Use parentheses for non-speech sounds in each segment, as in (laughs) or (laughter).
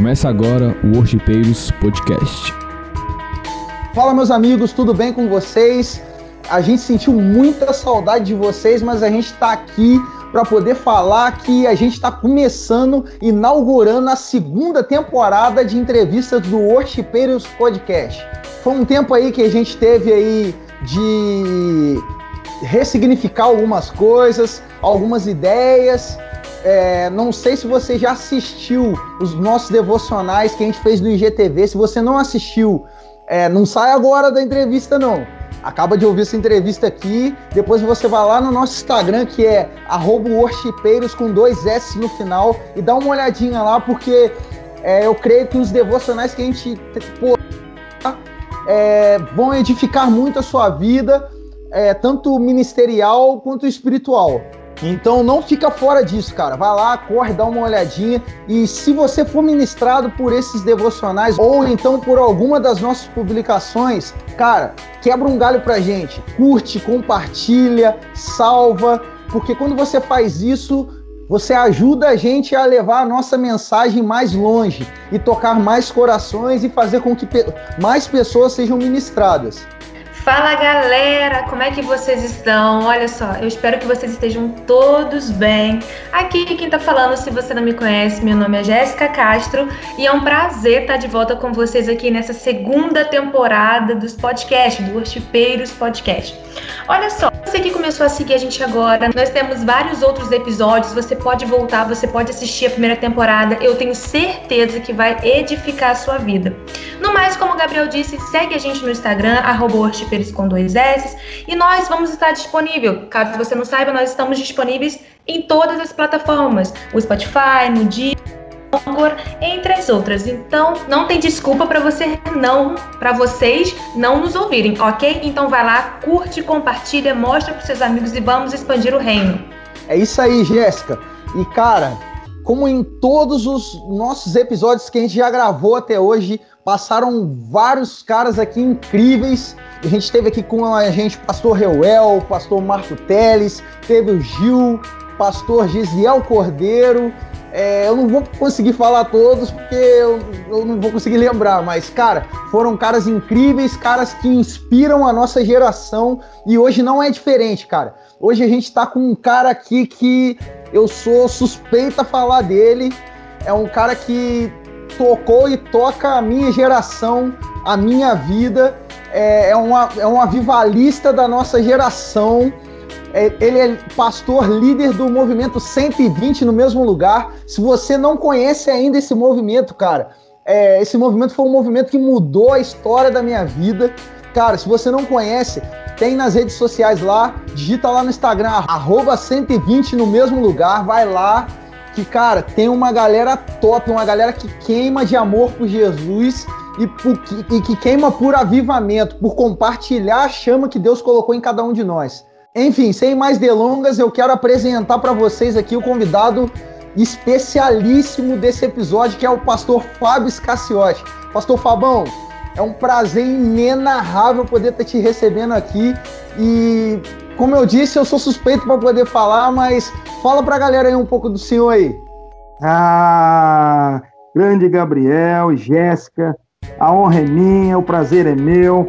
Começa agora o Worshipeiros Podcast. Fala, meus amigos, tudo bem com vocês? A gente sentiu muita saudade de vocês, mas a gente está aqui para poder falar que a gente está começando, inaugurando a segunda temporada de entrevistas do Worshipeiros Podcast. Foi um tempo aí que a gente teve aí de ressignificar algumas coisas, algumas ideias. É, não sei se você já assistiu os nossos devocionais que a gente fez no IGTV. Se você não assistiu, é, não sai agora da entrevista, não. Acaba de ouvir essa entrevista aqui. Depois você vai lá no nosso Instagram, que é worshipeiros com dois S no final, e dá uma olhadinha lá, porque é, eu creio que os devocionais que a gente pô, é, vão edificar muito a sua vida, é, tanto ministerial quanto espiritual. Então não fica fora disso, cara. Vai lá, corre, dá uma olhadinha. E se você for ministrado por esses devocionais ou então por alguma das nossas publicações, cara, quebra um galho pra gente. Curte, compartilha, salva, porque quando você faz isso, você ajuda a gente a levar a nossa mensagem mais longe e tocar mais corações e fazer com que mais pessoas sejam ministradas. Fala galera, como é que vocês estão? Olha só, eu espero que vocês estejam todos bem. Aqui quem tá falando, se você não me conhece, meu nome é Jéssica Castro e é um prazer estar de volta com vocês aqui nessa segunda temporada dos podcasts, do Worshipeiros Podcast. Olha só, você que começou a seguir a gente agora, nós temos vários outros episódios, você pode voltar, você pode assistir a primeira temporada, eu tenho certeza que vai edificar a sua vida. No mais, como o Gabriel disse, segue a gente no Instagram, arroba com dois S, e nós vamos estar disponível. Caso você não saiba, nós estamos disponíveis em todas as plataformas, o Spotify, no Dia, entre as outras. Então, não tem desculpa para você não, para vocês não nos ouvirem, ok? Então vai lá, curte, compartilha, mostra para seus amigos e vamos expandir o reino. É isso aí, Jéssica. E cara, como em todos os nossos episódios que a gente já gravou até hoje, passaram vários caras aqui incríveis. A gente teve aqui com a gente pastor Reuel, pastor Marco Teles, teve o Gil, pastor Gisiel Cordeiro. É, eu não vou conseguir falar todos porque eu, eu, não vou conseguir lembrar, mas, cara, foram caras incríveis, caras que inspiram a nossa geração e hoje não é diferente, cara. Hoje a gente tá com um cara aqui que eu sou suspeita a falar dele. É um cara que tocou e toca a minha geração, a minha vida. É, é, uma, é um avivalista da nossa geração. É, ele é pastor líder do movimento 120 no mesmo lugar. Se você não conhece ainda esse movimento, cara, é, esse movimento foi um movimento que mudou a história da minha vida. Cara, se você não conhece, tem nas redes sociais lá, digita lá no Instagram, arroba 120 no mesmo lugar, vai lá, que, cara, tem uma galera top, uma galera que queima de amor por Jesus e, por, e que queima por avivamento, por compartilhar a chama que Deus colocou em cada um de nós. Enfim, sem mais delongas, eu quero apresentar para vocês aqui o convidado especialíssimo desse episódio, que é o pastor Fábio Scacciotti. Pastor Fabão, é um prazer inenarrável poder estar te recebendo aqui e como eu disse, eu sou suspeito para poder falar, mas fala para a galera aí um pouco do senhor aí. Ah, grande Gabriel, Jéssica, a honra é minha, o prazer é meu.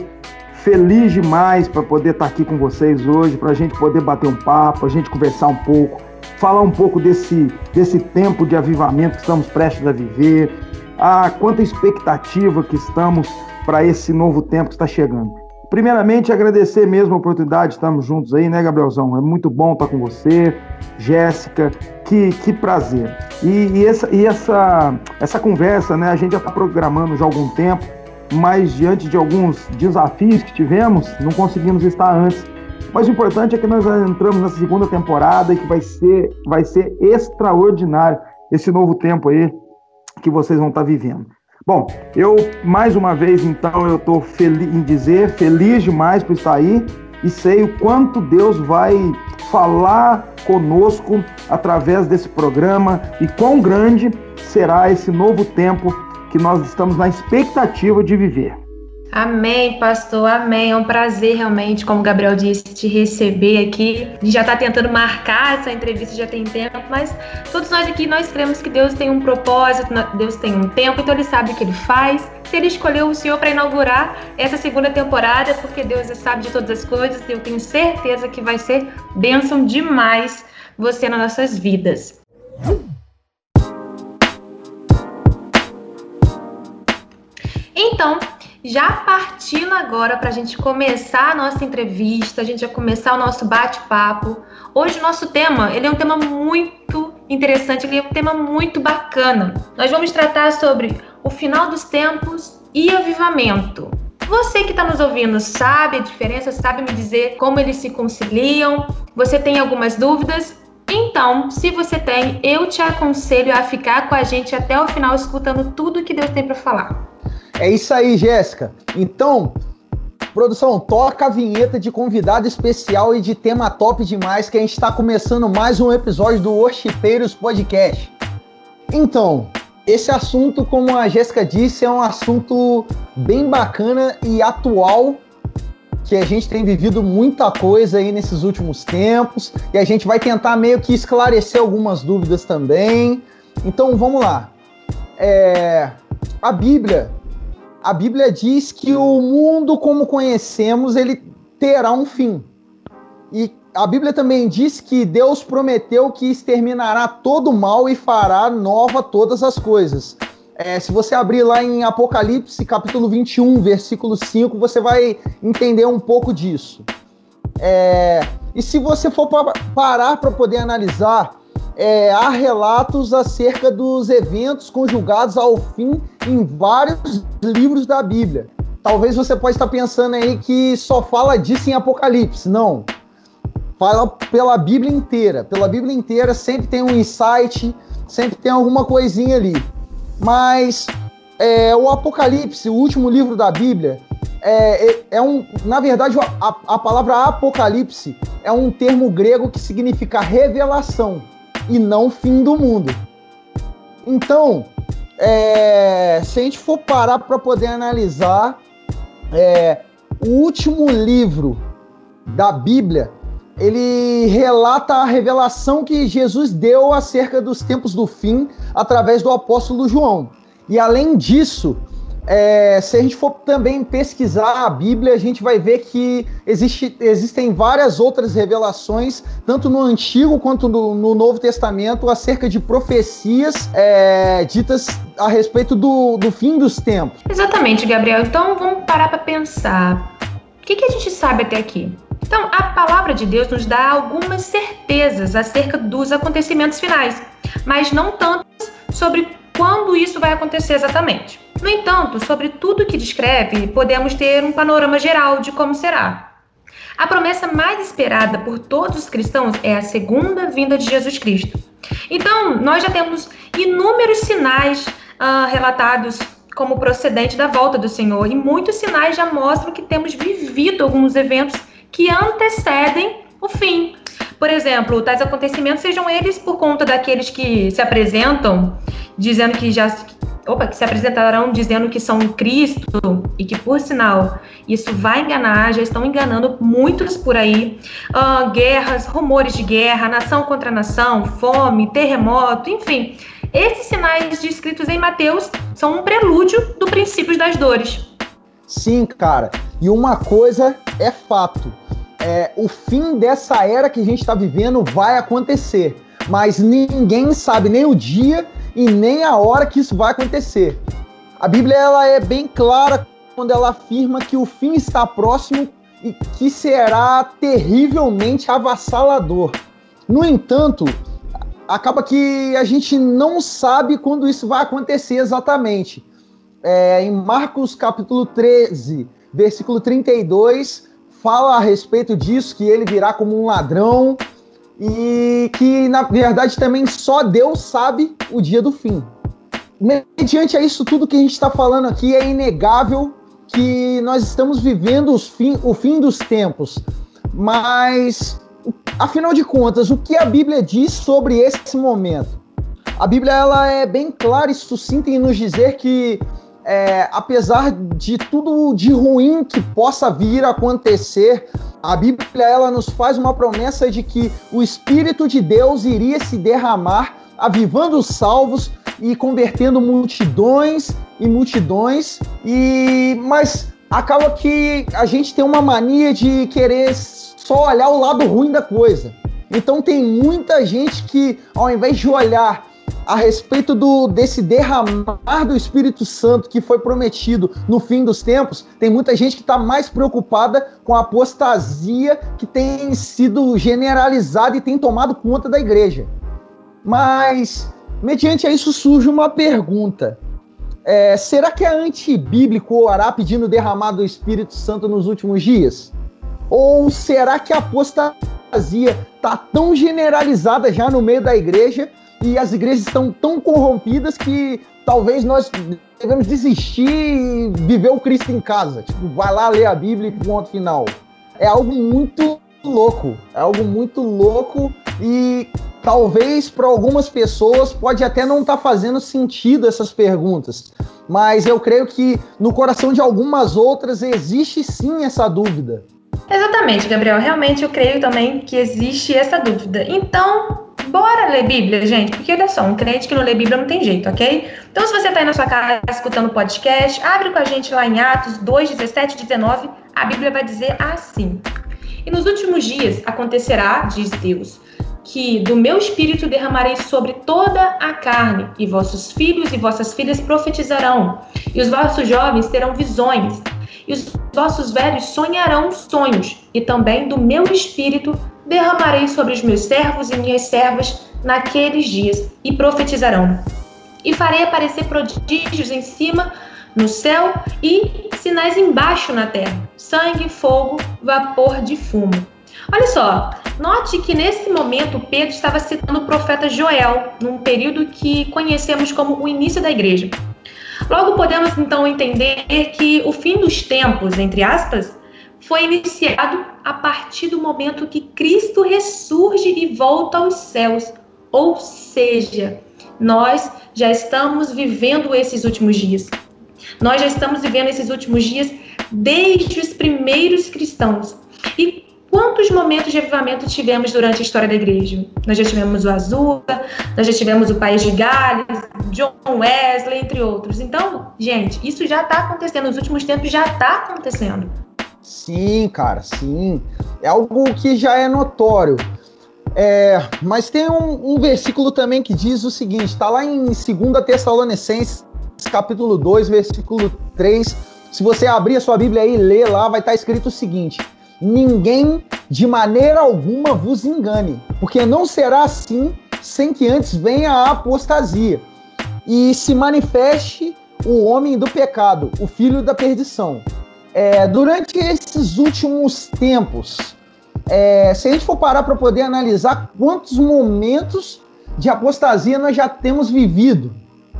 Feliz demais para poder estar aqui com vocês hoje, para a gente poder bater um papo, a gente conversar um pouco, falar um pouco desse, desse tempo de avivamento que estamos prestes a viver, a quanta expectativa que estamos para esse novo tempo que está chegando. Primeiramente, agradecer mesmo a oportunidade de estarmos juntos aí, né, Gabrielzão? É muito bom estar com você, Jéssica, que, que prazer. E, e, essa, e essa, essa conversa, né, a gente já está programando já há algum tempo, mas diante de alguns desafios que tivemos, não conseguimos estar antes. Mas o importante é que nós entramos na segunda temporada e que vai ser, vai ser extraordinário esse novo tempo aí que vocês vão estar vivendo. Bom, eu mais uma vez então eu estou feliz em dizer, feliz demais por estar aí e sei o quanto Deus vai falar conosco através desse programa e quão grande será esse novo tempo que nós estamos na expectativa de viver. Amém, pastor, amém. É um prazer realmente, como o Gabriel disse, te receber aqui. A gente já está tentando marcar essa entrevista, já tem tempo, mas todos nós aqui, nós cremos que Deus tem um propósito, Deus tem um tempo, então Ele sabe o que Ele faz. Se Ele escolheu o Senhor para inaugurar essa segunda temporada, porque Deus sabe de todas as coisas, eu tenho certeza que vai ser bênção demais você nas nossas vidas. Então, já partindo agora para a gente começar a nossa entrevista, a gente vai começar o nosso bate-papo. Hoje o nosso tema, ele é um tema muito interessante, ele é um tema muito bacana. Nós vamos tratar sobre o final dos tempos e avivamento. Você que está nos ouvindo sabe a diferença, sabe me dizer como eles se conciliam? Você tem algumas dúvidas? Então, se você tem, eu te aconselho a ficar com a gente até o final, escutando tudo que Deus tem para falar. É isso aí, Jéssica. Então, produção, toca a vinheta de convidado especial e de tema top demais, que a gente está começando mais um episódio do Worshipeiros Podcast. Então, esse assunto, como a Jéssica disse, é um assunto bem bacana e atual, que a gente tem vivido muita coisa aí nesses últimos tempos, e a gente vai tentar meio que esclarecer algumas dúvidas também. Então, vamos lá. É, a Bíblia a Bíblia diz que o mundo como conhecemos, ele terá um fim. E a Bíblia também diz que Deus prometeu que exterminará todo o mal e fará nova todas as coisas. É, se você abrir lá em Apocalipse, capítulo 21, versículo 5, você vai entender um pouco disso. É, e se você for parar para poder analisar é, há relatos acerca dos eventos conjugados ao fim em vários livros da Bíblia. Talvez você possa estar pensando aí que só fala disso em Apocalipse. Não. Fala pela Bíblia inteira. Pela Bíblia inteira sempre tem um insight, sempre tem alguma coisinha ali. Mas é, o Apocalipse, o último livro da Bíblia, é, é, é um. Na verdade, a, a palavra Apocalipse é um termo grego que significa revelação e não fim do mundo. Então, é, se a gente for parar para poder analisar, é, o último livro da Bíblia, ele relata a revelação que Jesus deu acerca dos tempos do fim através do apóstolo João. E além disso, é, se a gente for também pesquisar a Bíblia, a gente vai ver que existe, existem várias outras revelações, tanto no Antigo quanto no, no Novo Testamento, acerca de profecias é, ditas a respeito do, do fim dos tempos. Exatamente, Gabriel. Então vamos parar para pensar. O que, que a gente sabe até aqui? Então, a palavra de Deus nos dá algumas certezas acerca dos acontecimentos finais, mas não tantas sobre quando isso vai acontecer exatamente. No entanto, sobre tudo que descreve, podemos ter um panorama geral de como será. A promessa mais esperada por todos os cristãos é a segunda vinda de Jesus Cristo. Então, nós já temos inúmeros sinais uh, relatados como procedente da volta do Senhor, e muitos sinais já mostram que temos vivido alguns eventos que antecedem o fim. Por exemplo, tais acontecimentos sejam eles por conta daqueles que se apresentam dizendo que já opa, que se apresentarão dizendo que são Cristo e que, por sinal, isso vai enganar, já estão enganando muitos por aí. Uh, guerras, rumores de guerra, nação contra nação, fome, terremoto, enfim. Esses sinais descritos em Mateus são um prelúdio do princípio das dores. Sim, cara. E uma coisa é fato. É, o fim dessa era que a gente está vivendo vai acontecer. Mas ninguém sabe nem o dia e nem a hora que isso vai acontecer. A Bíblia ela é bem clara quando ela afirma que o fim está próximo e que será terrivelmente avassalador. No entanto, acaba que a gente não sabe quando isso vai acontecer exatamente. É, em Marcos capítulo 13, versículo 32, fala a respeito disso, que ele virá como um ladrão, e que, na verdade, também só Deus sabe o dia do fim. Mediante a isso tudo que a gente está falando aqui, é inegável que nós estamos vivendo fim, o fim dos tempos. Mas, afinal de contas, o que a Bíblia diz sobre esse momento? A Bíblia ela é bem clara e sucinta em nos dizer que é, apesar de tudo de ruim que possa vir a acontecer, a Bíblia ela nos faz uma promessa de que o Espírito de Deus iria se derramar, avivando os salvos e convertendo multidões e multidões. E mas acaba que a gente tem uma mania de querer só olhar o lado ruim da coisa. Então tem muita gente que, ao invés de olhar a respeito do, desse derramar do Espírito Santo que foi prometido no fim dos tempos, tem muita gente que está mais preocupada com a apostasia que tem sido generalizada e tem tomado conta da igreja. Mas, mediante isso, surge uma pergunta. É, será que é antibíblico orar pedindo derramar do Espírito Santo nos últimos dias? Ou será que a apostasia está tão generalizada já no meio da igreja e as igrejas estão tão corrompidas que talvez nós devemos desistir e viver o Cristo em casa. Tipo, vai lá ler a Bíblia e ponto final. É algo muito louco. É algo muito louco e talvez para algumas pessoas pode até não estar tá fazendo sentido essas perguntas. Mas eu creio que no coração de algumas outras existe sim essa dúvida. Exatamente, Gabriel. Realmente eu creio também que existe essa dúvida. Então, bora ler Bíblia, gente, porque olha só, um crente que não lê Bíblia não tem jeito, ok? Então, se você está aí na sua casa escutando o podcast, abre com a gente lá em Atos 2, 17 e 19, a Bíblia vai dizer assim: E nos últimos dias acontecerá, diz Deus, que do meu espírito derramarei sobre toda a carne, e vossos filhos e vossas filhas profetizarão, e os vossos jovens terão visões, e os vossos velhos sonharão sonhos, e também do meu espírito sobre os meus servos e minhas servas naqueles dias, e profetizarão. E farei aparecer prodígios em cima no céu e sinais embaixo na terra: sangue, fogo, vapor de fumo. Olha só, note que nesse momento Pedro estava citando o profeta Joel, num período que conhecemos como o início da igreja. Logo podemos então entender que o fim dos tempos, entre aspas, foi iniciado a partir do momento que Cristo ressurge e volta aos céus. Ou seja, nós já estamos vivendo esses últimos dias. Nós já estamos vivendo esses últimos dias desde os primeiros cristãos. E quantos momentos de avivamento tivemos durante a história da igreja? Nós já tivemos o Azusa, nós já tivemos o País de Gales, John Wesley, entre outros. Então, gente, isso já está acontecendo. Nos últimos tempos já está acontecendo. Sim, cara, sim. É algo que já é notório. É, mas tem um, um, versículo também que diz o seguinte: está lá em 2 Tessalonicenses, capítulo 2, versículo 3. Se você abrir a sua Bíblia e ler lá, vai estar escrito o seguinte: Ninguém de maneira alguma vos engane, porque não será assim sem que antes venha a apostasia e se manifeste o homem do pecado, o filho da perdição é, durante esses últimos tempos, é, se a gente for parar para poder analisar quantos momentos de apostasia nós já temos vivido,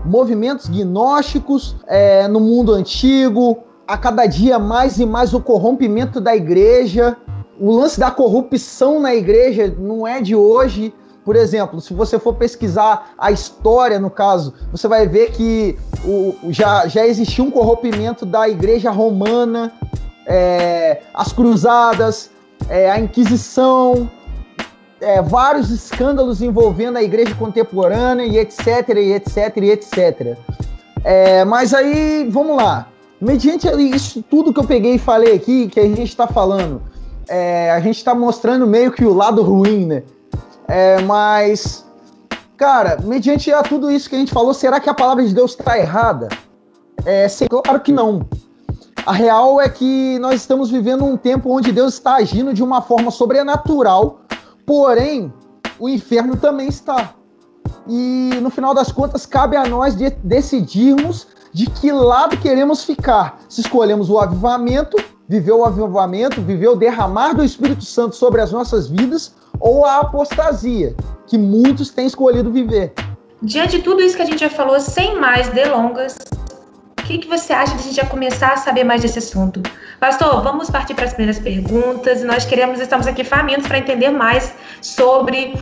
movimentos gnósticos é, no mundo antigo, a cada dia mais e mais o corrompimento da igreja, o lance da corrupção na igreja não é de hoje, por exemplo, se você for pesquisar a história, no caso, você vai ver que o, já, já existia um corrompimento da igreja romana, é, as cruzadas, é, a Inquisição, é, vários escândalos envolvendo a igreja contemporânea e etc, e etc, e etc. É, mas aí, vamos lá. Mediante isso tudo que eu peguei e falei aqui, que a gente está falando, é, a gente está mostrando meio que o lado ruim, né? É, mas, cara, mediante a tudo isso que a gente falou, será que a palavra de Deus está errada? É, claro que não. A real é que nós estamos vivendo um tempo onde Deus está agindo de uma forma sobrenatural, porém, o inferno também está. E no final das contas, cabe a nós de decidirmos de que lado queremos ficar. Se escolhemos o avivamento, viver o avivamento, viver o derramar do Espírito Santo sobre as nossas vidas, ou a apostasia, que muitos têm escolhido viver. Diante de tudo isso que a gente já falou, sem mais delongas, o que, que você acha de a gente já começar a saber mais desse assunto? Pastor, vamos partir para as primeiras perguntas. Nós queremos, estamos aqui famintos para entender mais sobre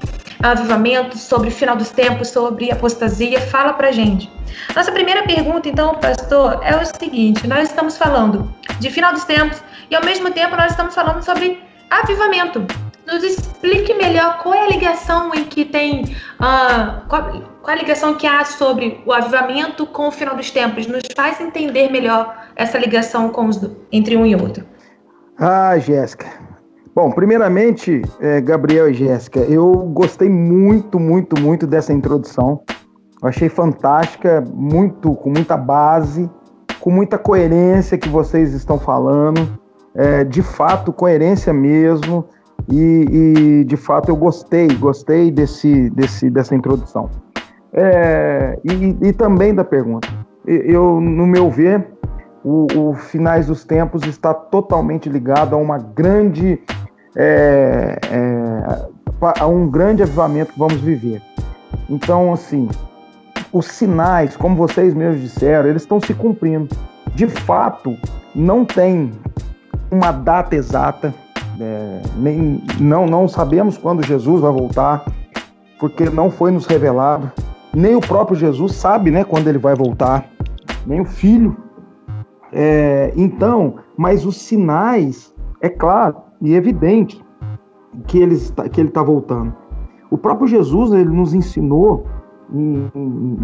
avivamento, sobre final dos tempos, sobre apostasia? Fala pra gente. Nossa primeira pergunta, então, pastor, é o seguinte: nós estamos falando de final dos tempos e ao mesmo tempo nós estamos falando sobre avivamento. Nos explique melhor qual é a ligação em que tem, uh, qual, qual, a ligação que há sobre o avivamento com o final dos tempos. Nos faz entender melhor essa ligação os, entre um e outro. Ah, Jéssica. Bom, primeiramente, é, Gabriel e Jéssica, eu gostei muito, muito, muito dessa introdução. Eu achei fantástica, muito, com muita base, com muita coerência que vocês estão falando. É, de fato, coerência mesmo. E, e, de fato eu gostei, gostei desse, desse, dessa introdução. É, e, e, também da pergunta. Eu, no meu ver, o, o, finais dos tempos está totalmente ligado a uma grande é, é, a um grande avivamento que vamos viver. Então, assim, os sinais, como vocês mesmos disseram, eles estão se cumprindo. De fato, não tem uma data exata, é, nem, não, não sabemos quando Jesus vai voltar, porque não foi nos revelado. Nem o próprio Jesus sabe né, quando ele vai voltar, nem o filho. É, então, mas os sinais, é claro e evidente que ele está, que ele está voltando. O próprio Jesus ele nos ensinou em, em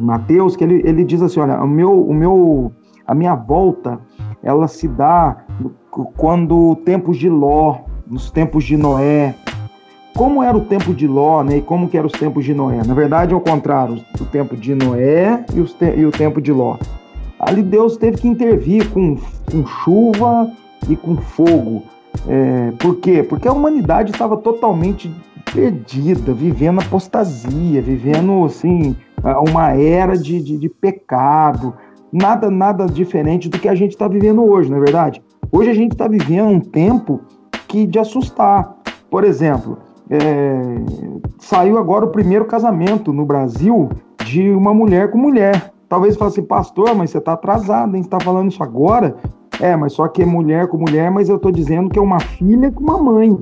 Mateus que ele, ele diz assim, olha, o meu, o meu, a minha volta, ela se dá quando tempos de Ló, nos tempos de Noé, como era o tempo de Ló, né, e como que eram os tempos de Noé. Na verdade, ao contrário, o tempo de Noé e, te e o tempo de Ló. Ali Deus teve que intervir com, com chuva e com fogo. É, por quê? Porque a humanidade estava totalmente perdida, vivendo apostasia, vivendo assim uma era de, de, de pecado, nada nada diferente do que a gente está vivendo hoje, não é verdade? Hoje a gente está vivendo um tempo que de assustar. Por exemplo, é, saiu agora o primeiro casamento no Brasil de uma mulher com mulher. Talvez fale assim, pastor, mas você está atrasado, hein? Você está falando isso agora? É, mas só que é mulher com mulher, mas eu estou dizendo que é uma filha com uma mãe.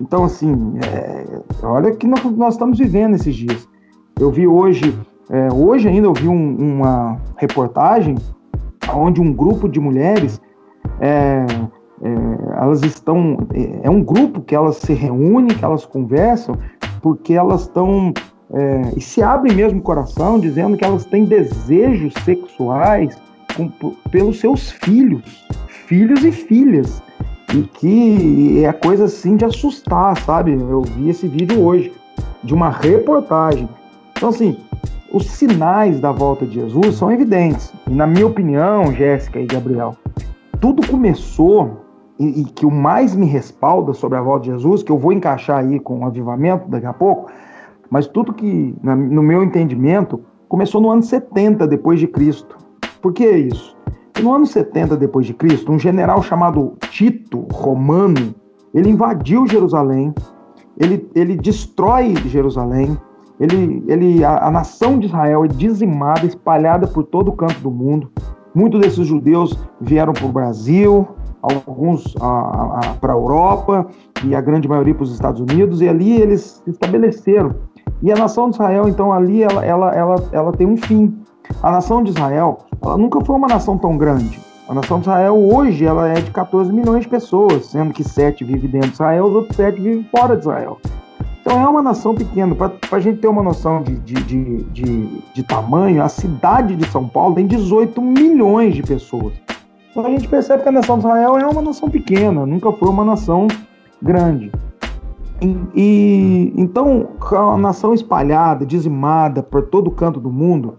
Então, assim, é, olha que nós, nós, estamos vivendo esses dias. Eu vi hoje, é, hoje ainda eu vi um, uma reportagem onde um grupo de mulheres é, é, elas estão. É, é um grupo que elas se reúnem, que elas conversam, porque elas estão. É, e se abrem mesmo o coração, dizendo que elas têm desejos sexuais com, pelos seus filhos, filhos e filhas. E que é coisa assim de assustar, sabe? Eu vi esse vídeo hoje, de uma reportagem. Então, assim, os sinais da volta de Jesus são evidentes. E, na minha opinião, Jéssica e Gabriel, tudo começou e, e, que o mais me respalda sobre a volta de Jesus, que eu vou encaixar aí com o avivamento daqui a pouco, mas tudo que, na, no meu entendimento, começou no ano 70 depois de Cristo. Por que isso? No ano 70 depois de Cristo, um general chamado Tito Romano, ele invadiu Jerusalém, ele, ele destrói Jerusalém, ele, ele, a, a nação de Israel é dizimada, espalhada por todo o canto do mundo. Muitos desses judeus vieram para o Brasil, alguns para a Europa e a grande maioria para os Estados Unidos, e ali eles se estabeleceram. E a nação de Israel, então, ali ela, ela, ela, ela tem um fim. A nação de Israel, ela nunca foi uma nação tão grande. A nação de Israel hoje ela é de 14 milhões de pessoas, sendo que 7 vivem dentro de Israel, os outros 7 vivem fora de Israel. Então é uma nação pequena. Para a gente ter uma noção de, de, de, de, de tamanho, a cidade de São Paulo tem 18 milhões de pessoas. Então a gente percebe que a nação de Israel é uma nação pequena, nunca foi uma nação grande. E, e então a nação espalhada, dizimada por todo canto do mundo,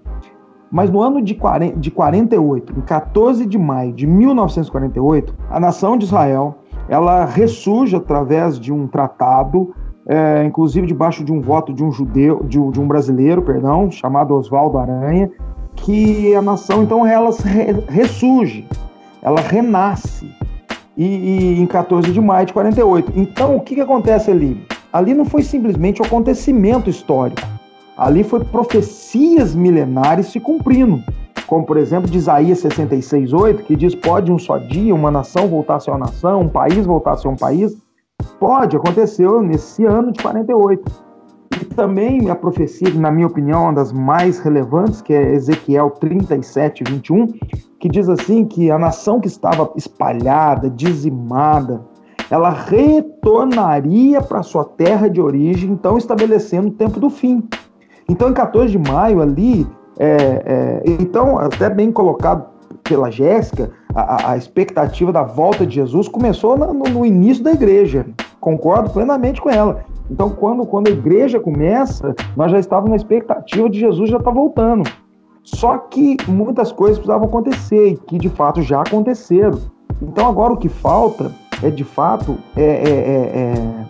mas no ano de, 40, de 48, em 14 de maio de 1948, a nação de Israel ela ressurge através de um tratado é, inclusive debaixo de um voto de um judeu, de, de um brasileiro, perdão, chamado Oswaldo Aranha, que a nação então ela ressurge, ela renasce. E, e, em 14 de maio de 48. Então, o que, que acontece ali? Ali não foi simplesmente um acontecimento histórico. Ali foi profecias milenares se cumprindo. Como, por exemplo, de Isaías 66,8, que diz: Pode um só dia uma nação voltar a ser uma nação, um país voltar a ser um país. Pode, aconteceu nesse ano de 48. também a profecia, na minha opinião, uma das mais relevantes, que é Ezequiel 37, 21, que diz assim que a nação que estava espalhada, dizimada, ela retornaria para sua terra de origem, então estabelecendo o tempo do fim. Então, em 14 de maio, ali, é, é, então, até bem colocado pela Jéssica, a, a, expectativa da volta de Jesus começou no, no, início da igreja. Concordo plenamente com ela. Então, quando, quando a igreja começa, nós já estávamos na expectativa de Jesus já estar tá voltando. Só que muitas coisas precisavam acontecer e que de fato já aconteceram. Então, agora o que falta é de fato, é, é,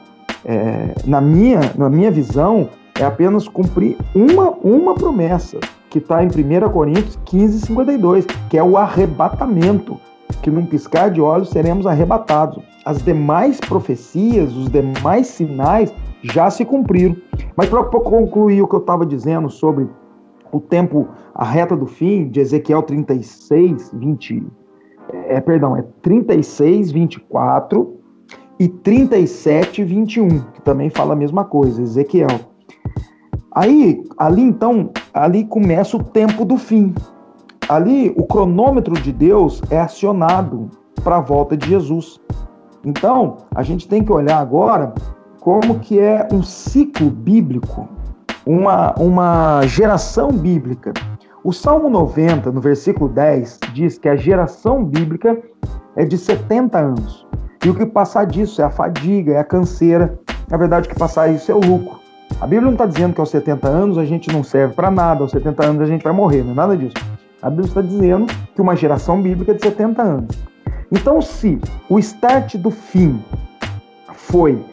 é, é na, minha, na minha visão, é apenas cumprir uma, uma promessa, que está em 1 Coríntios 15, 52, que é o arrebatamento, que num piscar de olhos seremos arrebatados. As demais profecias, os demais sinais já se cumpriram. Mas para concluir o que eu estava dizendo sobre o tempo, a reta do fim, de Ezequiel 36, 20, é, perdão, é 36, 24 e 37, 21, que também fala a mesma coisa, Ezequiel. Aí, ali então, ali começa o tempo do fim. Ali, o cronômetro de Deus é acionado para a volta de Jesus. Então, a gente tem que olhar agora como que é um ciclo bíblico, uma, uma geração bíblica. O Salmo 90, no versículo 10, diz que a geração bíblica é de 70 anos. E o que passar disso é a fadiga, é a canseira. Na verdade, o que passar isso é o lucro. A Bíblia não está dizendo que aos 70 anos a gente não serve para nada, aos 70 anos a gente vai morrer, não é nada disso. A Bíblia está dizendo que uma geração bíblica é de 70 anos. Então, se o start do fim foi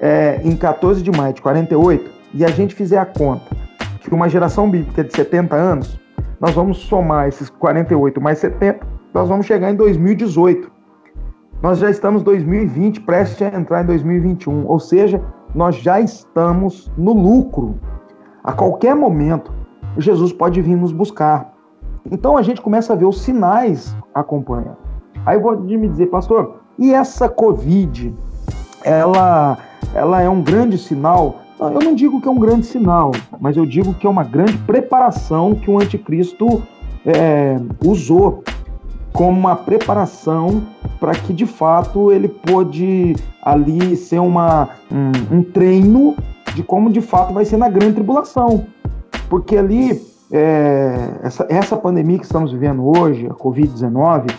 é, em 14 de maio de 48 e a gente fizer a conta que uma geração bíblica é de 70 anos, nós vamos somar esses 48 mais 70, nós vamos chegar em 2018. Nós já estamos em 2020, prestes a entrar em 2021, ou seja, nós já estamos no lucro. A qualquer momento, Jesus pode vir nos buscar. Então a gente começa a ver os sinais acompanhando. Aí pode me dizer, pastor, e essa Covid, ela, ela é um grande sinal? Eu não digo que é um grande sinal, mas eu digo que é uma grande preparação que o anticristo é, usou como uma preparação para que de fato ele pôde ali ser uma, um, um, treino de como de fato vai ser na grande tribulação. Porque ali, é, essa, essa pandemia que estamos vivendo hoje, a Covid-19,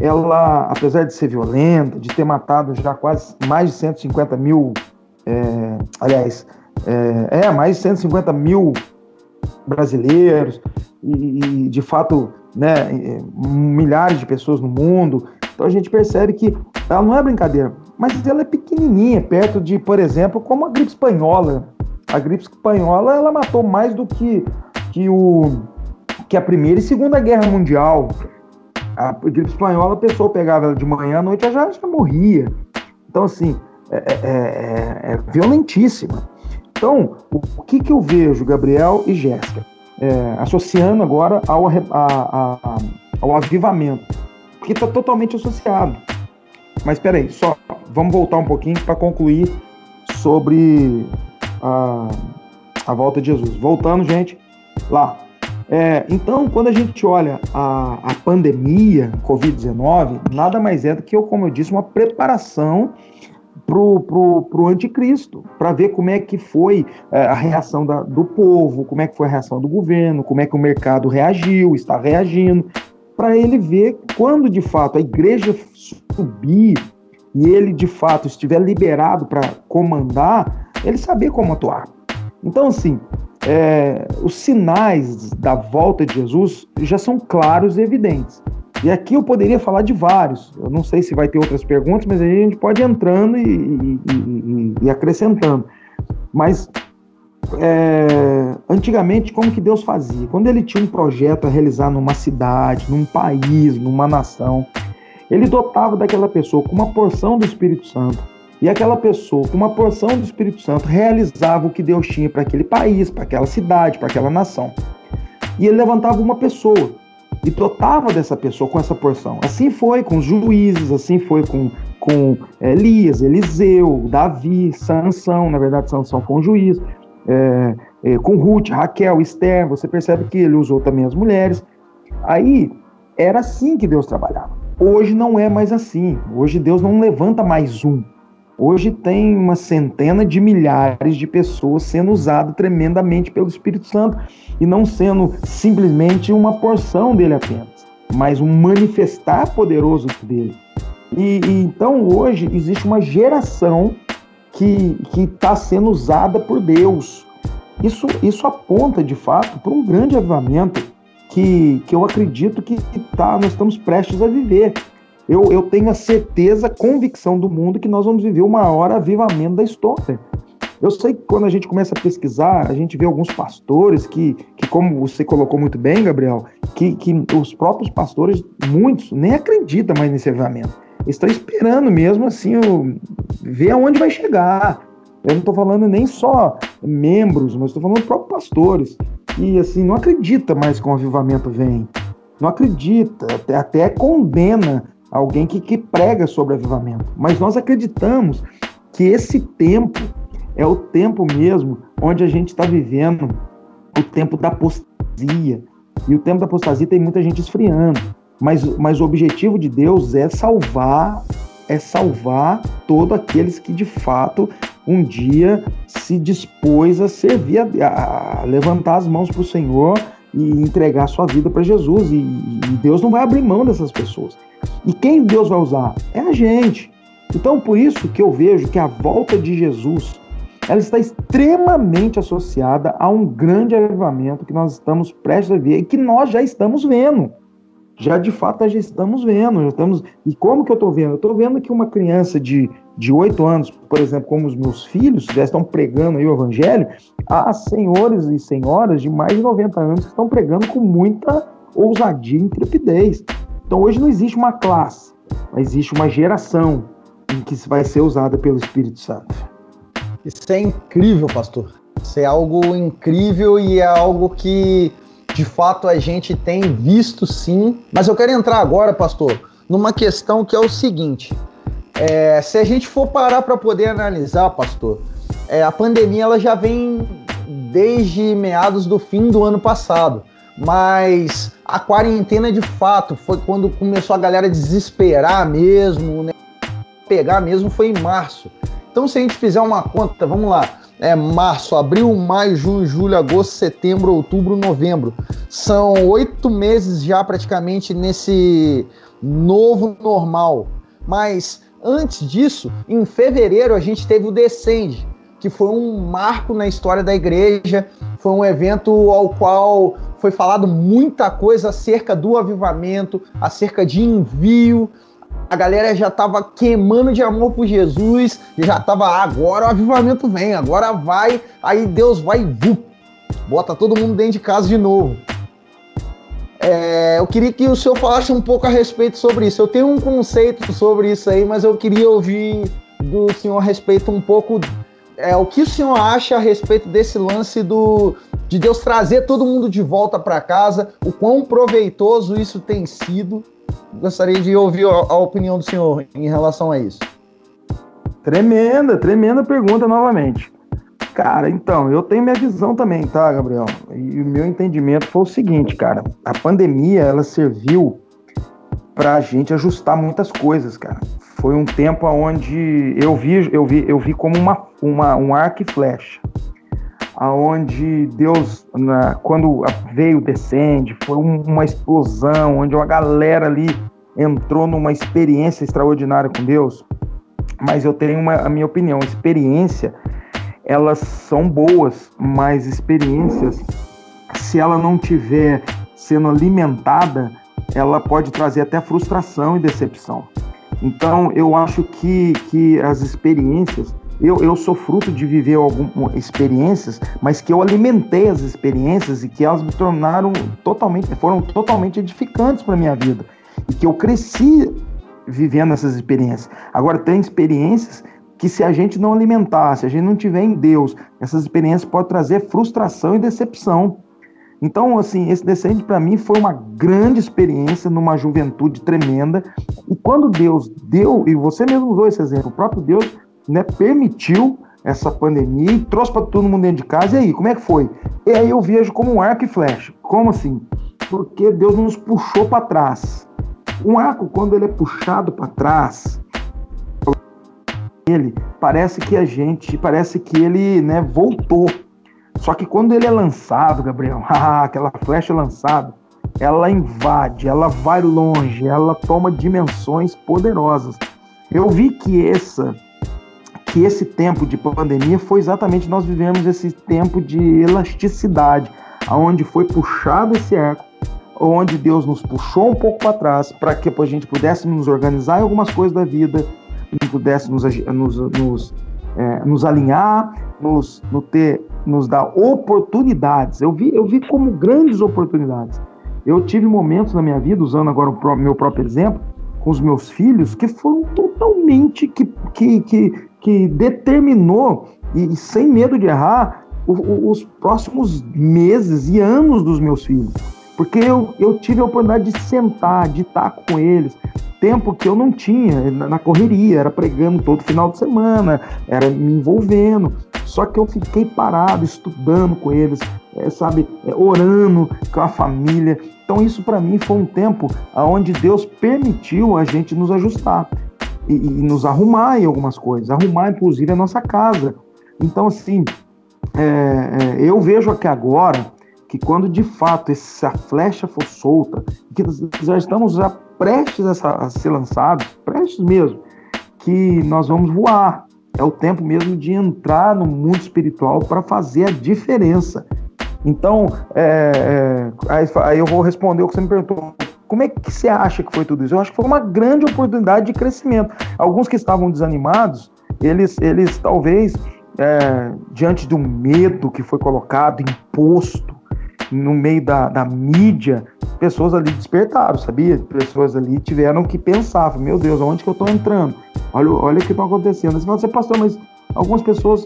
ela, apesar de ser violenta, de ter matado já quase mais de 150 mil, é, aliás, é, é, mais de 150 mil brasileiros, e, e de fato né, milhares de pessoas no mundo. Então a gente percebe que ela não é brincadeira, mas ela é pequenininha, perto de, por exemplo, como a gripe espanhola. A gripe espanhola ela matou mais do que, que, o, que a Primeira e Segunda Guerra Mundial. A gripe espanhola, a pessoa pegava ela de manhã, à noite ela já, já morria. Então, assim, é, é, é, é violentíssima. Então, o, o que, que eu vejo, Gabriel e Jéssica? É, associando agora ao, a, a, ao avivamento, porque está totalmente associado. Mas espera aí, só vamos voltar um pouquinho para concluir sobre a, a volta de Jesus. Voltando, gente, lá. É, então, quando a gente olha a, a pandemia Covid-19, nada mais é do que, como eu disse, uma preparação pro, pro, pro anticristo, para ver como é que foi é, a reação da, do povo, como é que foi a reação do governo, como é que o mercado reagiu, está reagindo, para ele ver quando de fato a igreja subir e ele de fato estiver liberado para comandar, ele saber como atuar. Então, assim, é, os sinais da volta de Jesus já são claros e evidentes. E aqui eu poderia falar de vários. Eu não sei se vai ter outras perguntas, mas a gente pode entrando e, e, e, e acrescentando. Mas é, antigamente, como que Deus fazia? Quando ele tinha um projeto a realizar numa cidade, num país, numa nação, ele dotava daquela pessoa com uma porção do Espírito Santo. E aquela pessoa, com uma porção do Espírito Santo, realizava o que Deus tinha para aquele país, para aquela cidade, para aquela nação. E ele levantava uma pessoa e dotava dessa pessoa com essa porção. Assim foi com os juízes, assim foi com, com Elias, Eliseu, Davi, Sansão, na verdade Sansão foi um juiz. é, é, com Ruth, Raquel, Esther, você percebe que ele usou também as mulheres. Aí era assim que Deus trabalhava. Hoje não é mais assim. Hoje Deus não levanta mais um. Hoje tem uma centena de milhares de pessoas sendo usadas tremendamente pelo Espírito Santo e não sendo simplesmente uma porção dele apenas, mas um manifestar poderoso dele. E, e então hoje existe uma geração que está sendo usada por Deus. Isso, isso aponta de fato para um grande avivamento que, que eu acredito que tá, nós estamos prestes a viver. Eu, eu tenho a certeza, convicção do mundo que nós vamos viver o maior avivamento da história. Eu sei que quando a gente começa a pesquisar, a gente vê alguns pastores que, que como você colocou muito bem, Gabriel, que, que os próprios pastores, muitos, nem acreditam mais nesse avivamento. Estão esperando mesmo, assim, ver aonde vai chegar. Eu não estou falando nem só membros, mas estou falando próprios pastores, que, assim, não acredita mais que o avivamento vem. Não acredita, até, até condena alguém que, que prega sobre avivamento. Mas nós acreditamos que esse tempo é o tempo mesmo onde a gente está vivendo o tempo da apostasia. E o tempo da apostasia tem muita gente esfriando. Mas, mas o objetivo de Deus é salvar, é salvar todos aqueles que de fato um dia se dispôs a servir, a, a levantar as mãos para o Senhor e entregar sua vida para Jesus. E, e Deus não vai abrir mão dessas pessoas. E quem Deus vai usar? É a gente. Então, por isso que eu vejo que a volta de Jesus ela está extremamente associada a um grande avivamento que nós estamos prestes a ver e que nós já estamos vendo. Já de fato já estamos vendo, já estamos. E como que eu estou vendo? Eu estou vendo que uma criança de, de 8 anos, por exemplo, como os meus filhos, já estão pregando o evangelho, há senhores e senhoras de mais de 90 anos que estão pregando com muita ousadia e intrepidez. Então hoje não existe uma classe, mas existe uma geração em que vai ser usada pelo Espírito Santo. Isso é incrível, pastor. Isso é algo incrível e é algo que de fato a gente tem visto sim. Mas eu quero entrar agora, pastor, numa questão que é o seguinte: é, se a gente for parar para poder analisar, pastor, é, a pandemia ela já vem desde meados do fim do ano passado mas a quarentena de fato foi quando começou a galera desesperar mesmo, né? Pegar mesmo foi em março. Então, se a gente fizer uma conta, vamos lá, é março, abril, maio, junho, julho, agosto, setembro, outubro, novembro. São oito meses já praticamente nesse novo normal. Mas antes disso, em fevereiro, a gente teve o Descende, que foi um marco na história da igreja, foi um evento ao qual foi falado muita coisa acerca do avivamento, acerca de envio. A galera já estava queimando de amor por Jesus, já estava agora o avivamento vem, agora vai, aí Deus vai vu, bota todo mundo dentro de casa de novo. É, eu queria que o senhor falasse um pouco a respeito sobre isso. Eu tenho um conceito sobre isso aí, mas eu queria ouvir do senhor a respeito um pouco é, o que o senhor acha a respeito desse lance do, de Deus trazer todo mundo de volta para casa? O quão proveitoso isso tem sido? Gostaria de ouvir a, a opinião do senhor em relação a isso. Tremenda, tremenda pergunta novamente. Cara, então, eu tenho minha visão também, tá, Gabriel? E o meu entendimento foi o seguinte, cara. A pandemia, ela serviu pra gente ajustar muitas coisas, cara foi um tempo onde eu vi, eu vi, eu vi como uma, uma, um arco e flecha, aonde Deus, na, quando veio descende, foi uma explosão, onde uma galera ali entrou numa experiência extraordinária com Deus. Mas eu tenho uma, a minha opinião, experiência, elas são boas, mas experiências, se ela não tiver sendo alimentada, ela pode trazer até frustração e decepção. Então, eu acho que, que as experiências, eu, eu sou fruto de viver algumas experiências, mas que eu alimentei as experiências e que elas me tornaram totalmente, foram totalmente edificantes para minha vida. E que eu cresci vivendo essas experiências. Agora, tem experiências que se a gente não alimentar, se a gente não tiver em Deus, essas experiências podem trazer frustração e decepção. Então, assim, esse descende para mim foi uma grande experiência numa juventude tremenda. E quando Deus deu, e você mesmo usou esse exemplo, o próprio Deus né, permitiu essa pandemia e trouxe para todo mundo dentro de casa. E aí, como é que foi? E aí eu vejo como um arco e flecha. Como assim? Porque Deus nos puxou para trás. Um arco, quando ele é puxado para trás, ele parece que a gente, parece que ele, né, voltou. Só que quando ele é lançado, Gabriel, (laughs) aquela flecha lançada, ela invade, ela vai longe, ela toma dimensões poderosas. Eu vi que essa que esse tempo de pandemia foi exatamente nós vivemos esse tempo de elasticidade, aonde foi puxado esse arco, onde Deus nos puxou um pouco para trás para que a gente pudesse nos organizar em algumas coisas da vida, pudesse nos, nos, nos, é, nos alinhar, nos, no ter, nos dar oportunidades. Eu vi, eu vi como grandes oportunidades. Eu tive momentos na minha vida, usando agora o meu próprio exemplo, com os meus filhos, que foram totalmente que, que, que, que determinou, e, e sem medo de errar, o, o, os próximos meses e anos dos meus filhos. Porque eu, eu tive a oportunidade de sentar, de estar com eles, tempo que eu não tinha na correria, era pregando todo final de semana, era me envolvendo. Só que eu fiquei parado, estudando com eles, é, sabe, é, orando com a família. Então isso para mim foi um tempo onde Deus permitiu a gente nos ajustar e, e, nos arrumar em algumas coisas, arrumar inclusive a nossa casa. Então assim, é, é eu vejo aqui agora que quando de fato essa flecha for solta, que já estamos prestes a, ser lançados, prestes mesmo, que nós vamos voar. É o tempo mesmo de entrar no mundo espiritual para fazer a diferença. Então, é, é, aí, eu vou responder o que você me perguntou. Como é que você acha que foi tudo isso? Eu acho que foi uma grande oportunidade de crescimento. Alguns que estavam desanimados, eles, eles talvez, é, diante um medo que foi colocado, imposto, no meio da, da mídia, pessoas ali despertaram, sabia? Pessoas ali tiveram que pensar, meu Deus, aonde que eu estou entrando? Olha, olha o que está acontecendo. Você fala, você pastor, mas algumas pessoas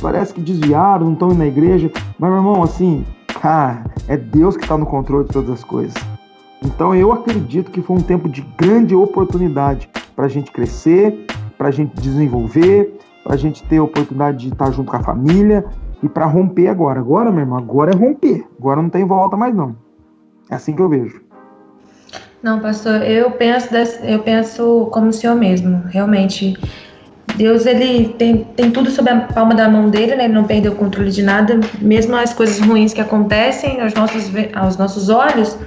parece que desviaram, não estão indo na igreja. Mas, meu irmão, assim, cara, é Deus que está no controle de todas as coisas. Então eu acredito que foi um tempo de grande oportunidade para a gente crescer, para a gente desenvolver, para a gente ter a oportunidade de estar junto com a família, e para romper agora. Agora, meu irmão, agora é romper. Agora não tem volta mais não. É assim que eu vejo. Não, pastor, eu penso, eu penso como o senhor mesmo. Realmente, Deus ele tem, tem tudo sob a palma da mão dele, né? Ele não perdeu o controle de nada, mesmo as coisas ruins que acontecem aos nossos, aos nossos olhos.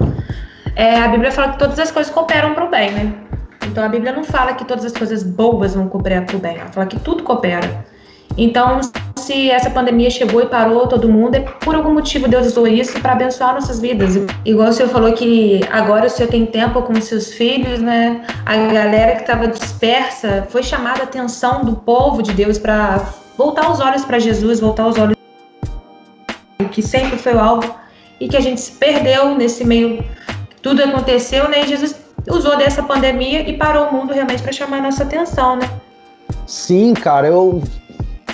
É, a Bíblia fala que todas as coisas cooperam para o bem, né? Então a Bíblia não fala que todas as coisas boas vão cooperar para o bem, ela fala que tudo coopera. Então, se essa pandemia chegou e parou todo mundo, é por algum motivo Deus usou isso para abençoar nossas vidas. Igual o senhor falou que agora o senhor tem tempo com seus filhos, né? A galera que estava dispersa foi chamada a atenção do povo de Deus para voltar os olhos para Jesus, voltar os olhos que sempre foi o alvo e que a gente se perdeu nesse meio. Tudo aconteceu, né? E Jesus usou dessa pandemia e parou o mundo realmente para chamar a nossa atenção, né? Sim, cara, eu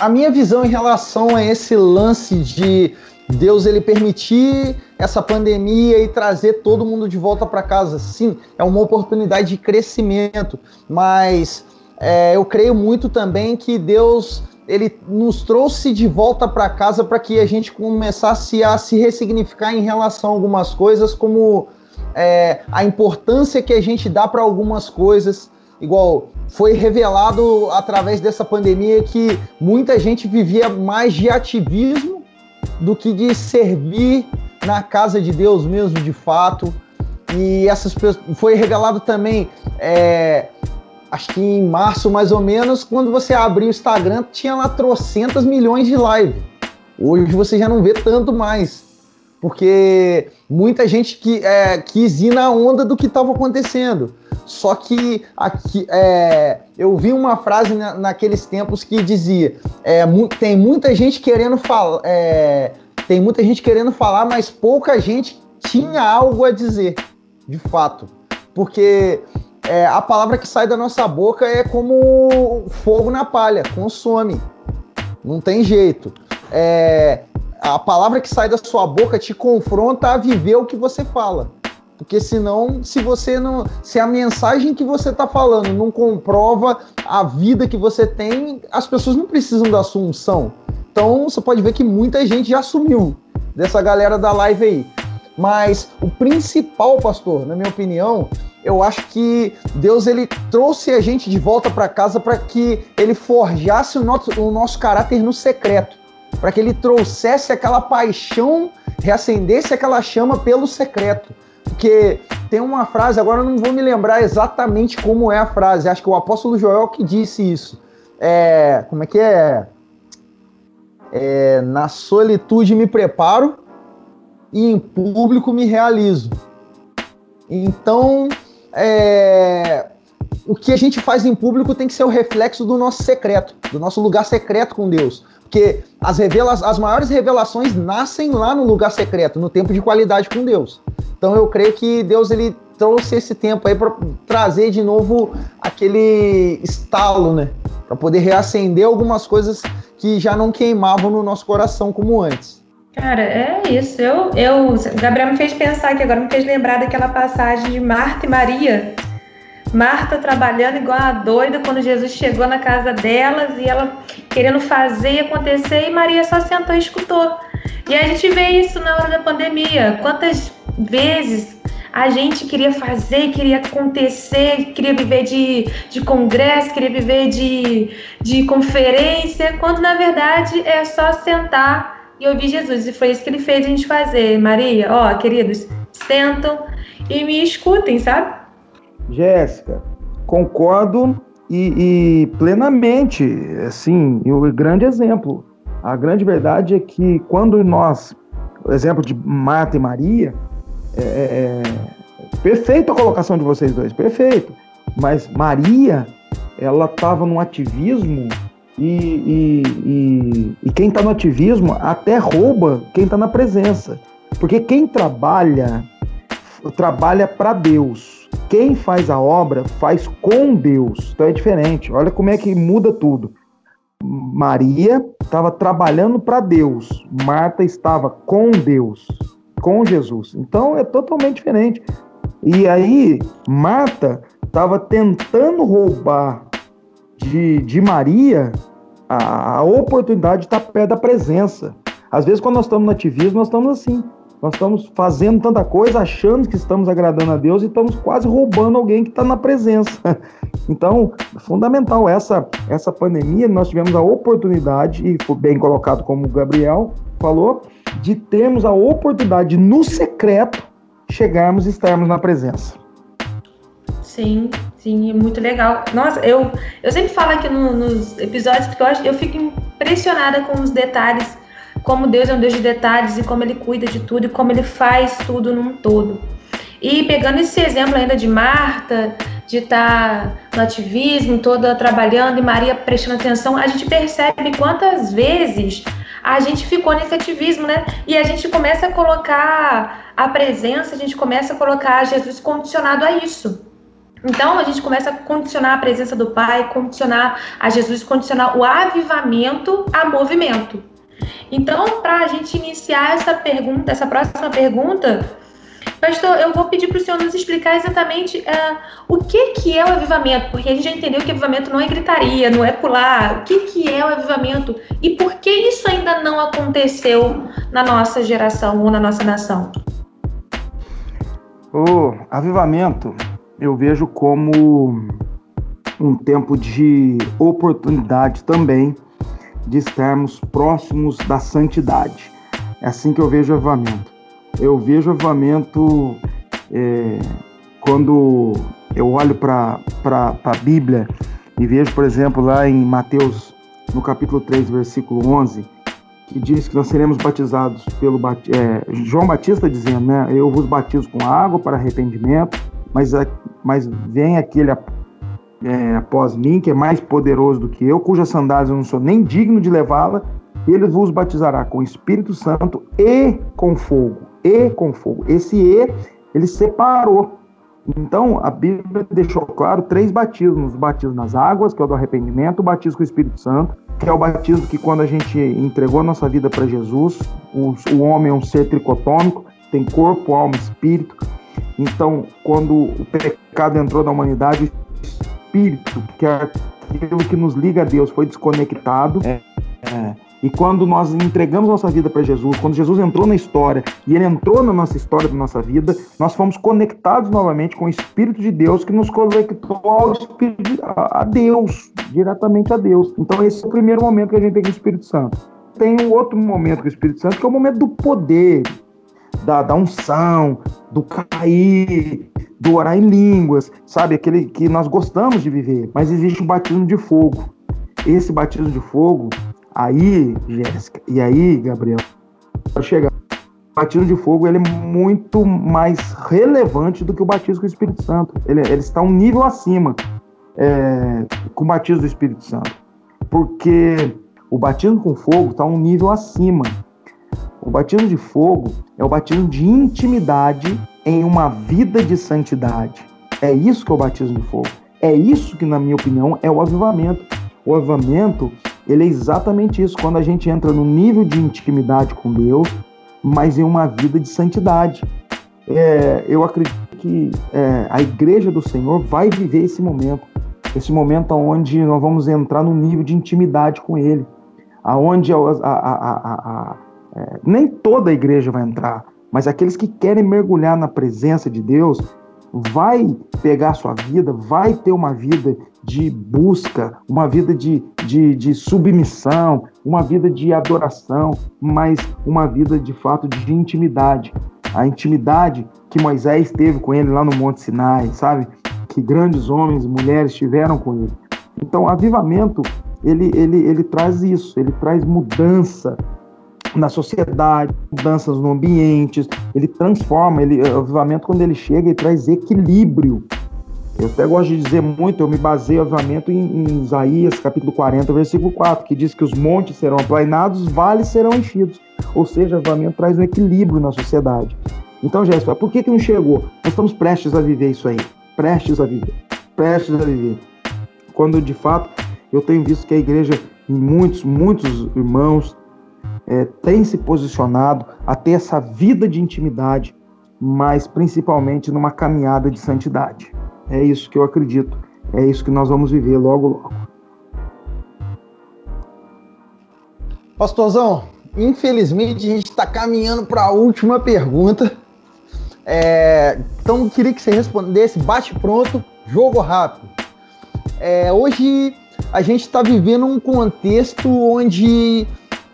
a minha visão em relação a esse lance de Deus ele permitir essa pandemia e trazer todo mundo de volta para casa, sim, é uma oportunidade de crescimento, mas é, eu creio muito também que Deus ele nos trouxe de volta para casa para que a gente começasse a se ressignificar em relação a algumas coisas, como é, a importância que a gente dá para algumas coisas, igual foi revelado através dessa pandemia que muita gente vivia mais de ativismo do que de servir na casa de Deus mesmo, de fato. E essas foi revelado também, é, acho que em março mais ou menos, quando você abriu o Instagram, tinha lá trocentas milhões de live. Hoje você já não vê tanto mais porque muita gente que, é, quis ir na onda do que estava acontecendo. Só que aqui, é, eu vi uma frase na, naqueles tempos que dizia: é, mu tem muita gente querendo falar, é, tem muita gente querendo falar, mas pouca gente tinha algo a dizer, de fato, porque é, a palavra que sai da nossa boca é como fogo na palha, consome, não tem jeito. É, a palavra que sai da sua boca te confronta a viver o que você fala. Porque senão, se você não. Se a mensagem que você está falando não comprova a vida que você tem, as pessoas não precisam da sua unção. Então você pode ver que muita gente já sumiu dessa galera da live aí. Mas o principal, pastor, na minha opinião, eu acho que Deus ele trouxe a gente de volta para casa para que ele forjasse o nosso, o nosso caráter no secreto, para que ele trouxesse aquela paixão, reacendesse aquela chama pelo secreto. Porque tem uma frase, agora eu não vou me lembrar exatamente como é a frase, acho que o apóstolo Joel que disse isso. É, como é que é? é na solitude me preparo e em público me realizo. Então, é, o que a gente faz em público tem que ser o reflexo do nosso secreto, do nosso lugar secreto com Deus. Porque as, revela as maiores revelações nascem lá no lugar secreto, no tempo de qualidade com Deus. Então eu creio que Deus ele trouxe esse tempo aí para trazer de novo aquele estalo, né? Para poder reacender algumas coisas que já não queimavam no nosso coração como antes. Cara, é isso. Eu, eu, Gabriel me fez pensar que agora me fez lembrar daquela passagem de Marta e Maria. Marta trabalhando igual a doida quando Jesus chegou na casa delas e ela querendo fazer e acontecer e Maria só sentou e escutou. E a gente vê isso na hora da pandemia. Quantas vezes a gente queria fazer, queria acontecer, queria viver de, de congresso, queria viver de, de conferência, quando na verdade é só sentar e ouvir Jesus. E foi isso que ele fez a gente fazer. Maria, ó, queridos, sentam e me escutem, sabe? Jéssica, concordo e, e, plenamente, assim, o grande exemplo. A grande verdade é que quando nós, o exemplo de Marta e Maria, é, é, é a colocação de vocês dois, perfeito. Mas Maria, ela estava num ativismo e, e, e quem está no ativismo até rouba quem está na presença. Porque quem trabalha, trabalha para Deus. Quem faz a obra faz com Deus. Então é diferente. Olha como é que muda tudo. Maria estava trabalhando para Deus. Marta estava com Deus com Jesus. Então é totalmente diferente. E aí, Marta estava tentando roubar de, de Maria a, a oportunidade de estar perto da presença. Às vezes, quando nós estamos no ativismo, nós estamos assim. Nós estamos fazendo tanta coisa, achando que estamos agradando a Deus e estamos quase roubando alguém que está na presença. (laughs) Então, é fundamental essa essa pandemia, nós tivemos a oportunidade, e foi bem colocado como o Gabriel falou, de termos a oportunidade no secreto chegarmos e estarmos na presença. Sim, sim, é muito legal. Nossa, eu, eu sempre falo aqui no, nos episódios porque eu, acho, eu fico impressionada com os detalhes, como Deus é um Deus de detalhes e como Ele cuida de tudo e como Ele faz tudo num todo. E pegando esse exemplo ainda de Marta, de estar tá no ativismo, toda trabalhando e Maria prestando atenção, a gente percebe quantas vezes a gente ficou nesse ativismo, né? E a gente começa a colocar a presença, a gente começa a colocar Jesus condicionado a isso. Então a gente começa a condicionar a presença do Pai, condicionar a Jesus, condicionar o avivamento a movimento. Então, para a gente iniciar essa pergunta, essa próxima pergunta, Pastor, eu vou pedir para o senhor nos explicar exatamente uh, o que, que é o avivamento, porque a gente já entendeu que avivamento não é gritaria, não é pular. O que, que é o avivamento e por que isso ainda não aconteceu na nossa geração ou na nossa nação? O avivamento eu vejo como um tempo de oportunidade também de estarmos próximos da santidade. É assim que eu vejo o avivamento eu vejo avivamento é, quando eu olho para a Bíblia e vejo, por exemplo, lá em Mateus, no capítulo 3, versículo 11, que diz que nós seremos batizados pelo é, João Batista dizendo, né, eu vos batizo com água para arrependimento, mas, mas vem aquele é, após mim, que é mais poderoso do que eu, cujas sandálias eu não sou nem digno de levá-la, ele vos batizará com Espírito Santo e com fogo e com fogo. Esse e, ele separou. Então, a Bíblia deixou claro três batismos: o batismo nas águas, que é o do arrependimento, o batismo com o Espírito Santo, que é o batismo que, quando a gente entregou a nossa vida para Jesus, o, o homem é um ser tricotômico, tem corpo, alma espírito. Então, quando o pecado entrou na humanidade, o espírito, que é aquilo que nos liga a Deus, foi desconectado. É, é. E quando nós entregamos nossa vida para Jesus, quando Jesus entrou na história e ele entrou na nossa história, da nossa vida, nós fomos conectados novamente com o Espírito de Deus que nos conectou ao Espírito, a Deus, diretamente a Deus. Então esse é o primeiro momento que a gente tem com o Espírito Santo. Tem um outro momento com o Espírito Santo que é o momento do poder, da, da unção, do cair, do orar em línguas, sabe? Aquele que nós gostamos de viver. Mas existe o batismo de fogo. Esse batismo de fogo, aí, Jéssica, e aí, Gabriel, para chegar. O batismo de fogo ele é muito mais relevante do que o batismo com o Espírito Santo. Ele, ele está um nível acima é, com o batismo do Espírito Santo. Porque o batismo com fogo está um nível acima. O batismo de fogo é o batismo de intimidade em uma vida de santidade. É isso que é o batismo de fogo. É isso que, na minha opinião, é o avivamento. O avivamento, ele é exatamente isso, quando a gente entra no nível de intimidade com Deus, mas em uma vida de santidade. É, eu acredito que é, a igreja do Senhor vai viver esse momento, esse momento onde nós vamos entrar no nível de intimidade com Ele, aonde a, a, a, é, nem toda a igreja vai entrar, mas aqueles que querem mergulhar na presença de Deus, vai pegar sua vida, vai ter uma vida de busca, uma vida de, de, de, submissão, uma vida de adoração, mas uma vida de fato de intimidade. A intimidade que Moisés teve com ele lá no Monte Sinai, sabe? Que grandes homens e mulheres tiveram com ele. Então, avivamento, ele, ele, ele traz isso, ele traz mudança, na sociedade, mudanças no ambiente, ele transforma, ele, o avivamento quando ele chega, ele traz equilíbrio. Eu até gosto de dizer muito, eu me baseio avivamento em, em Isaías, capítulo 40, versículo 4, que diz que os montes serão aplainados, os vales serão enchidos. Ou seja, o avivamento traz um equilíbrio na sociedade. Então, Jéssica, por que, que não chegou? Nós estamos prestes a viver isso aí. Prestes a viver. Prestes a viver. Quando, de fato, eu tenho visto que a igreja, muitos, muitos irmãos, é, tem se posicionado a ter essa vida de intimidade, mas principalmente numa caminhada de santidade. É isso que eu acredito, é isso que nós vamos viver logo, logo. Pastorzão, infelizmente a gente está caminhando para a última pergunta. É, então queria que você respondesse bate pronto, jogo rápido. É, hoje a gente está vivendo um contexto onde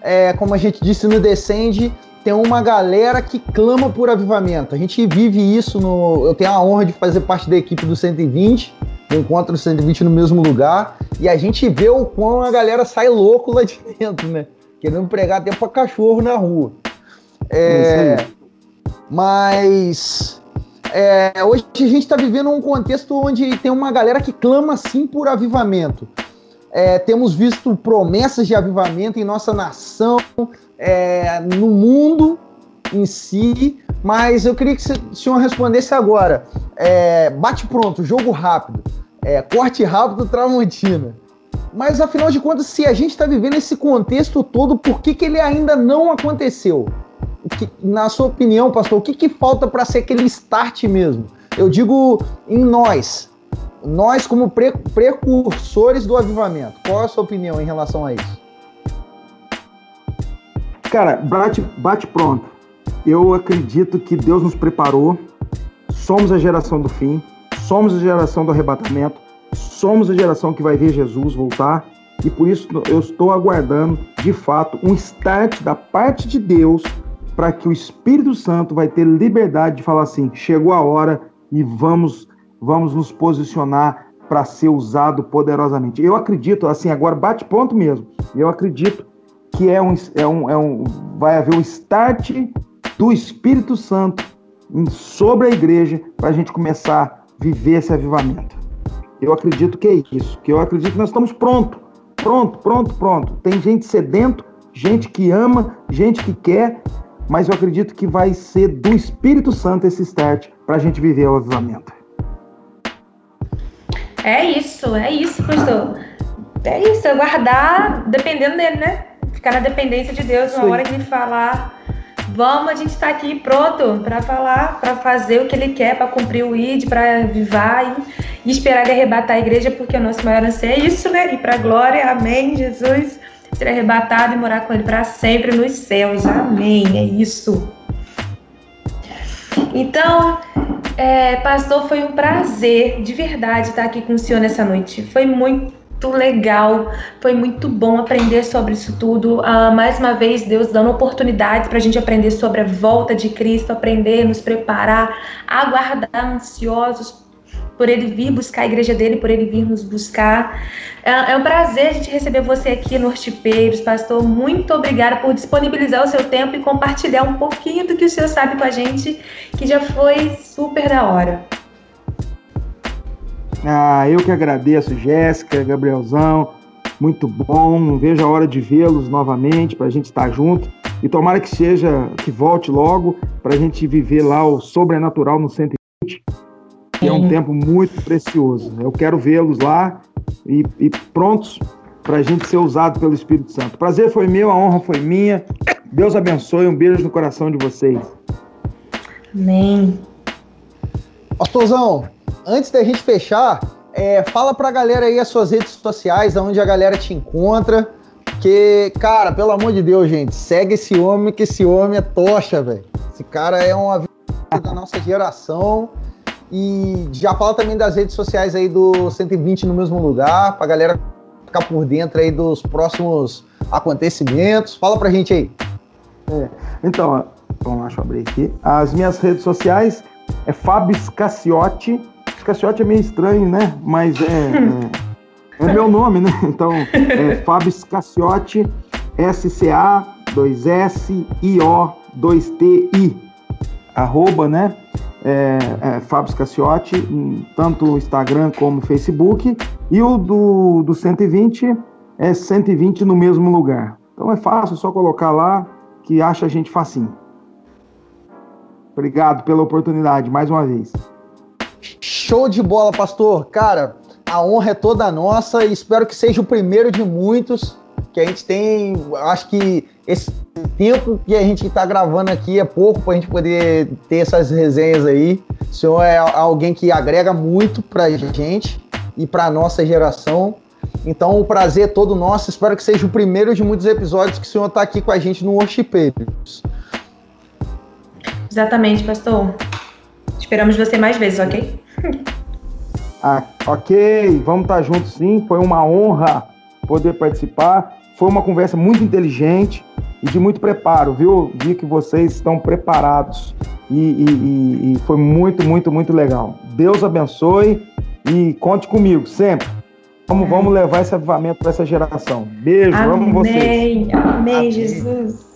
é, como a gente disse no Descende, tem uma galera que clama por avivamento. A gente vive isso no. Eu tenho a honra de fazer parte da equipe do 120, do encontro 120 no mesmo lugar, e a gente vê o quão a galera sai louco lá de dentro, né? Querendo pregar até pra cachorro na rua. É, mas é, hoje a gente está vivendo um contexto onde tem uma galera que clama sim por avivamento. É, temos visto promessas de avivamento em nossa nação, é, no mundo em si, mas eu queria que o senhor respondesse agora. É, bate pronto, jogo rápido, é, corte rápido, Tramontina. Mas afinal de contas, se a gente está vivendo esse contexto todo, por que, que ele ainda não aconteceu? Que, na sua opinião, pastor, o que, que falta para ser aquele start mesmo? Eu digo em nós, nós como pre precursores do avivamento. Qual é a sua opinião em relação a isso? Cara, bate, bate pronto. Eu acredito que Deus nos preparou. Somos a geração do fim. Somos a geração do arrebatamento. Somos a geração que vai ver Jesus voltar. E por isso eu estou aguardando, de fato, um start da parte de Deus para que o Espírito Santo vai ter liberdade de falar assim: chegou a hora e vamos vamos nos posicionar para ser usado poderosamente. Eu acredito, assim, agora bate ponto mesmo. Eu acredito que é um, é um, é um vai haver um start do Espírito Santo sobre a igreja para a gente começar a viver esse avivamento. Eu acredito que é isso, que eu acredito que nós estamos pronto, pronto, pronto, pronto. Tem gente sedento, gente que ama, gente que quer, mas eu acredito que vai ser do Espírito Santo esse start para a gente viver o avivamento. É isso, é isso, pastor. É isso, aguardar dependendo dele, né? Ficar na dependência de Deus, na hora de falar, Vamos, a gente está aqui pronto para falar, para fazer o que ele quer, para cumprir o ID, para vivar e, e, esperar ele arrebatar a igreja, porque o nosso maior anseio é isso, né? Ir para glória, amém, Jesus. Ser arrebatado e morar com ele para sempre nos céus, amém. É isso. Então, é, pastor, foi um prazer de verdade estar aqui com o senhor nessa noite. Foi muito legal, foi muito bom aprender sobre isso tudo. Uh, mais uma vez, Deus dando oportunidades para a gente aprender sobre a volta de Cristo, aprender, nos preparar, aguardar ansiosos por ele vir buscar a igreja dele, por ele vir nos buscar. É, é um prazer a gente receber você aqui no Hortipeiros, pastor. Muito obrigada por disponibilizar o seu tempo e compartilhar um pouquinho do que o senhor sabe com a gente, que já foi super da hora. Ah, eu que agradeço, Jéssica, Gabrielzão. Muito bom. Não vejo a hora de vê-los novamente para a gente estar junto. E tomara que seja, que volte logo para a gente viver lá o sobrenatural no 120 que é um tempo muito precioso. Eu quero vê-los lá e, e prontos para a gente ser usado pelo Espírito Santo. O prazer foi meu, a honra foi minha. Deus abençoe, um beijo no coração de vocês. Amém. Pastorzão, antes da gente fechar, é, fala pra galera aí as suas redes sociais, onde a galera te encontra. Que, cara, pelo amor de Deus, gente, segue esse homem, que esse homem é tocha, velho. Esse cara é uma vida da nossa geração. E já fala também das redes sociais aí do 120 no mesmo lugar, pra galera ficar por dentro aí dos próximos acontecimentos. Fala pra gente aí. É, então, vamos lá, deixa eu abrir aqui. As minhas redes sociais é Fábio Scacciotti. Scacciotti é meio estranho, né? Mas é, é, é meu nome, né? Então, é (laughs) Fábio Scacciotti, S-C-A, 2S-I-O, 2-T-I. Arroba, né? É, é, Fábio Scaciotti, tanto no Instagram como no Facebook, e o do, do 120 é 120 no mesmo lugar. Então é fácil, só colocar lá que acha a gente facinho. Obrigado pela oportunidade, mais uma vez. Show de bola, pastor. Cara, a honra é toda nossa e espero que seja o primeiro de muitos que a gente tem. Acho que esse tempo que a gente está gravando aqui é pouco para a gente poder ter essas resenhas aí. O senhor é alguém que agrega muito para a gente e para a nossa geração. Então, o prazer é todo nosso. Espero que seja o primeiro de muitos episódios que o senhor está aqui com a gente no Worshipeiros. Exatamente, pastor. Esperamos você mais vezes, ok? (laughs) ah, ok, vamos estar tá juntos sim. Foi uma honra poder participar. Foi uma conversa muito inteligente e de muito preparo, viu? Vi que vocês estão preparados e, e, e foi muito, muito, muito legal. Deus abençoe e conte comigo sempre. Vamos, vamos levar esse avivamento para essa geração. Beijo, amém, amo vocês. Amém, amém, Jesus.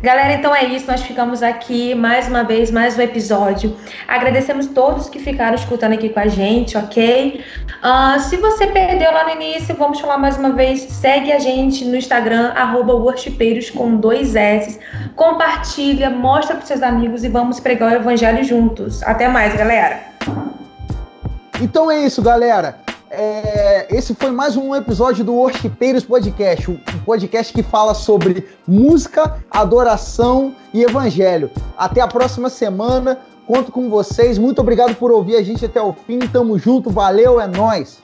Galera, então é isso. Nós ficamos aqui mais uma vez, mais um episódio. Agradecemos todos que ficaram escutando aqui com a gente, ok? Uh, se você perdeu lá no início, vamos falar mais uma vez. Segue a gente no Instagram, arroba worshipeiros com dois S. Compartilha, mostra para seus amigos e vamos pregar o evangelho juntos. Até mais, galera. Então é isso, galera. É, esse foi mais um episódio do Worshipeiros Podcast, um podcast que fala sobre música, adoração e evangelho. Até a próxima semana. Conto com vocês. Muito obrigado por ouvir a gente até o fim. Tamo junto. Valeu, é nós.